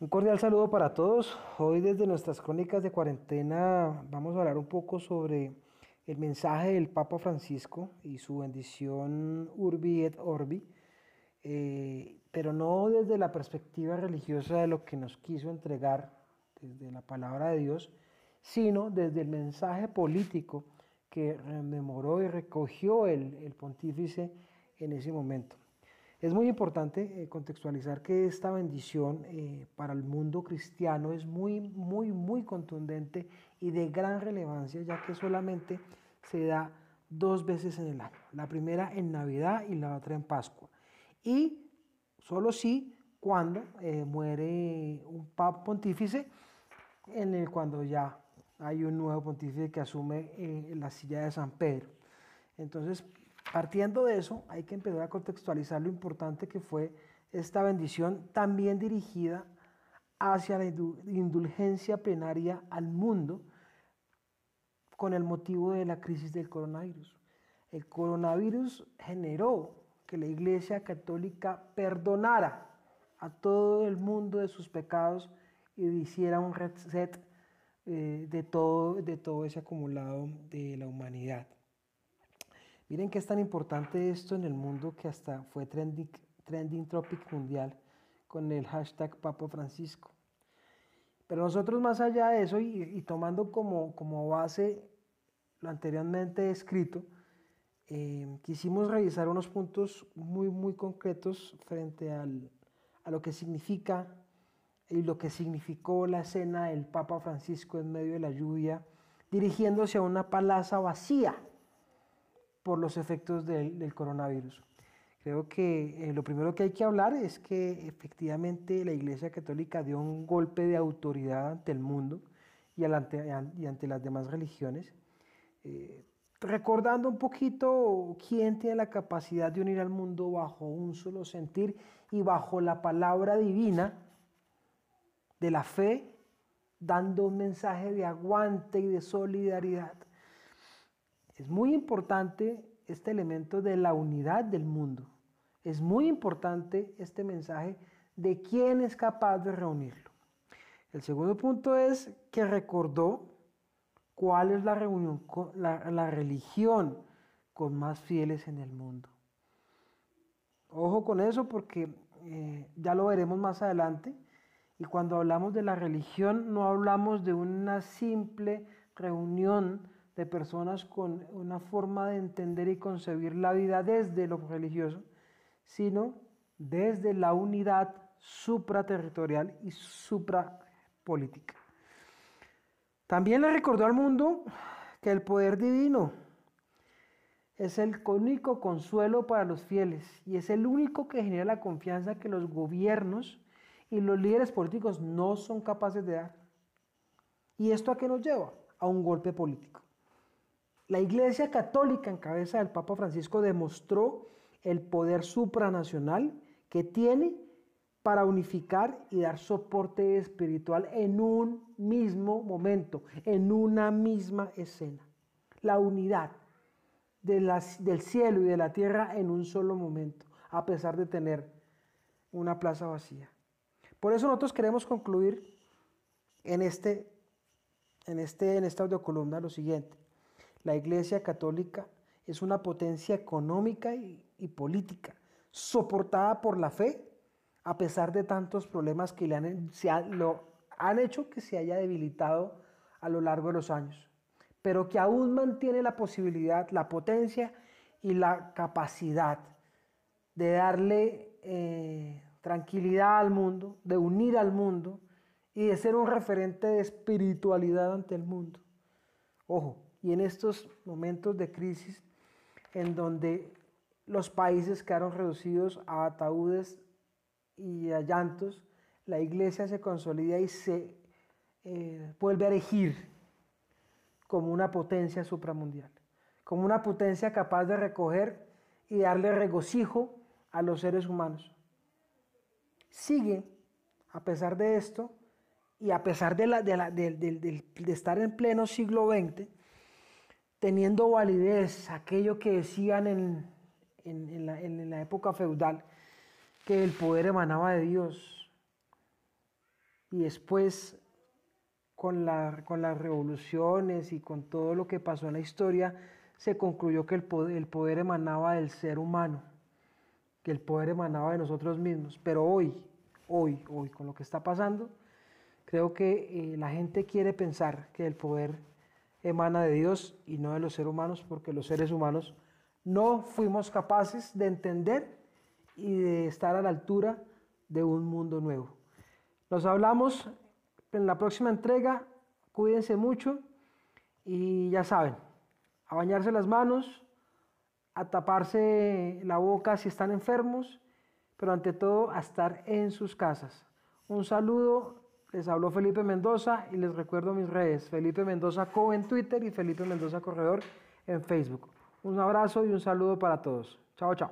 Un cordial saludo para todos. Hoy desde nuestras crónicas de cuarentena vamos a hablar un poco sobre el mensaje del Papa Francisco y su bendición Urbi et Orbi, eh, pero no desde la perspectiva religiosa de lo que nos quiso entregar desde la palabra de Dios, sino desde el mensaje político que rememoró y recogió el, el pontífice en ese momento. Es muy importante eh, contextualizar que esta bendición eh, para el mundo cristiano es muy, muy, muy contundente y de gran relevancia, ya que solamente se da dos veces en el año. La primera en Navidad y la otra en Pascua. Y solo sí cuando eh, muere un papa pontífice, en el cuando ya hay un nuevo pontífice que asume la silla de San Pedro. Entonces, Partiendo de eso, hay que empezar a contextualizar lo importante que fue esta bendición también dirigida hacia la indulgencia plenaria al mundo con el motivo de la crisis del coronavirus. El coronavirus generó que la Iglesia Católica perdonara a todo el mundo de sus pecados y hiciera un reset eh, de, todo, de todo ese acumulado de la humanidad. Miren que es tan importante esto en el mundo que hasta fue trending, trending topic mundial con el hashtag Papa Francisco. Pero nosotros más allá de eso y, tomando como, como, base lo anteriormente escrito, eh, quisimos revisar unos puntos muy, muy concretos frente al, a lo que significa y lo que significó la escena del Papa Francisco en medio de la lluvia, dirigiéndose a una palaza vacía por los efectos del, coronavirus. Creo que eh, lo primero que hay que hablar es que efectivamente la Iglesia Católica dio un golpe de autoridad ante el mundo y, ante, las demás religiones, eh, recordando un poquito quién tiene la capacidad de unir al mundo bajo un solo sentir y bajo la palabra divina de la fe, dando un mensaje de aguante y de solidaridad es muy importante este elemento de la unidad del mundo. Es muy importante este mensaje de quién es capaz de reunirlo. El segundo punto es que recordó cuál es la, reunión, la, religión con más fieles en el mundo. Ojo con eso porque eh, ya lo veremos más adelante. Y cuando hablamos de la religión no hablamos de una simple reunión de personas con una forma de entender y concebir la vida desde lo religioso, sino desde la unidad supraterritorial y suprapolítica. También le recordó al mundo que el poder divino es el único consuelo para los fieles y es el único que genera la confianza que los gobiernos y los líderes políticos no son capaces de dar. ¿Y esto a qué nos lleva? A un golpe político. La Iglesia Católica en cabeza del Papa Francisco demostró el poder supranacional que tiene para unificar y dar soporte espiritual en un mismo momento, en una misma escena. La unidad del cielo y de la tierra en un solo momento, a pesar de tener una plaza vacía. Por eso nosotros queremos concluir en, este, en, este, en esta audiocolumna lo siguiente. La Iglesia Católica es una potencia económica y, política, soportada por la fe, a pesar de tantos problemas que le han, lo, han hecho que se haya debilitado a lo largo de los años, pero que aún mantiene la posibilidad, la potencia y la capacidad de darle eh, tranquilidad al mundo, de unir al mundo y de ser un referente de espiritualidad ante el mundo. Ojo, y en estos momentos de crisis en donde los países quedaron reducidos a ataúdes y a llantos, la iglesia se consolida y se eh, vuelve a erigir como una potencia supramundial, como una potencia capaz de recoger y darle regocijo a los seres humanos. Sigue, a pesar de esto, y a pesar de, de estar en pleno siglo XX, teniendo validez aquello que decían en, la, época feudal, que el poder emanaba de Dios. y después con, la, con las revoluciones y con todo lo que pasó en la historia, se concluyó que el poder, el poder emanaba del ser humano, que el poder emanaba de nosotros mismos. Pero hoy, hoy, hoy, con lo que está pasando, creo que eh, la gente quiere pensar que el poder emana de Dios y no de los seres humanos, porque los seres humanos no fuimos capaces de entender y de estar a la altura de un mundo nuevo. Nos hablamos en la próxima entrega, cuídense mucho y ya saben, a bañarse las manos, a taparse la boca si están enfermos, pero ante todo a estar en sus casas. Un saludo, les habló Felipe Mendoza y les recuerdo mis redes, Felipe Mendoza Co en Twitter y Felipe Mendoza Corredor en Facebook. Un abrazo y un saludo para todos. Chao, chao.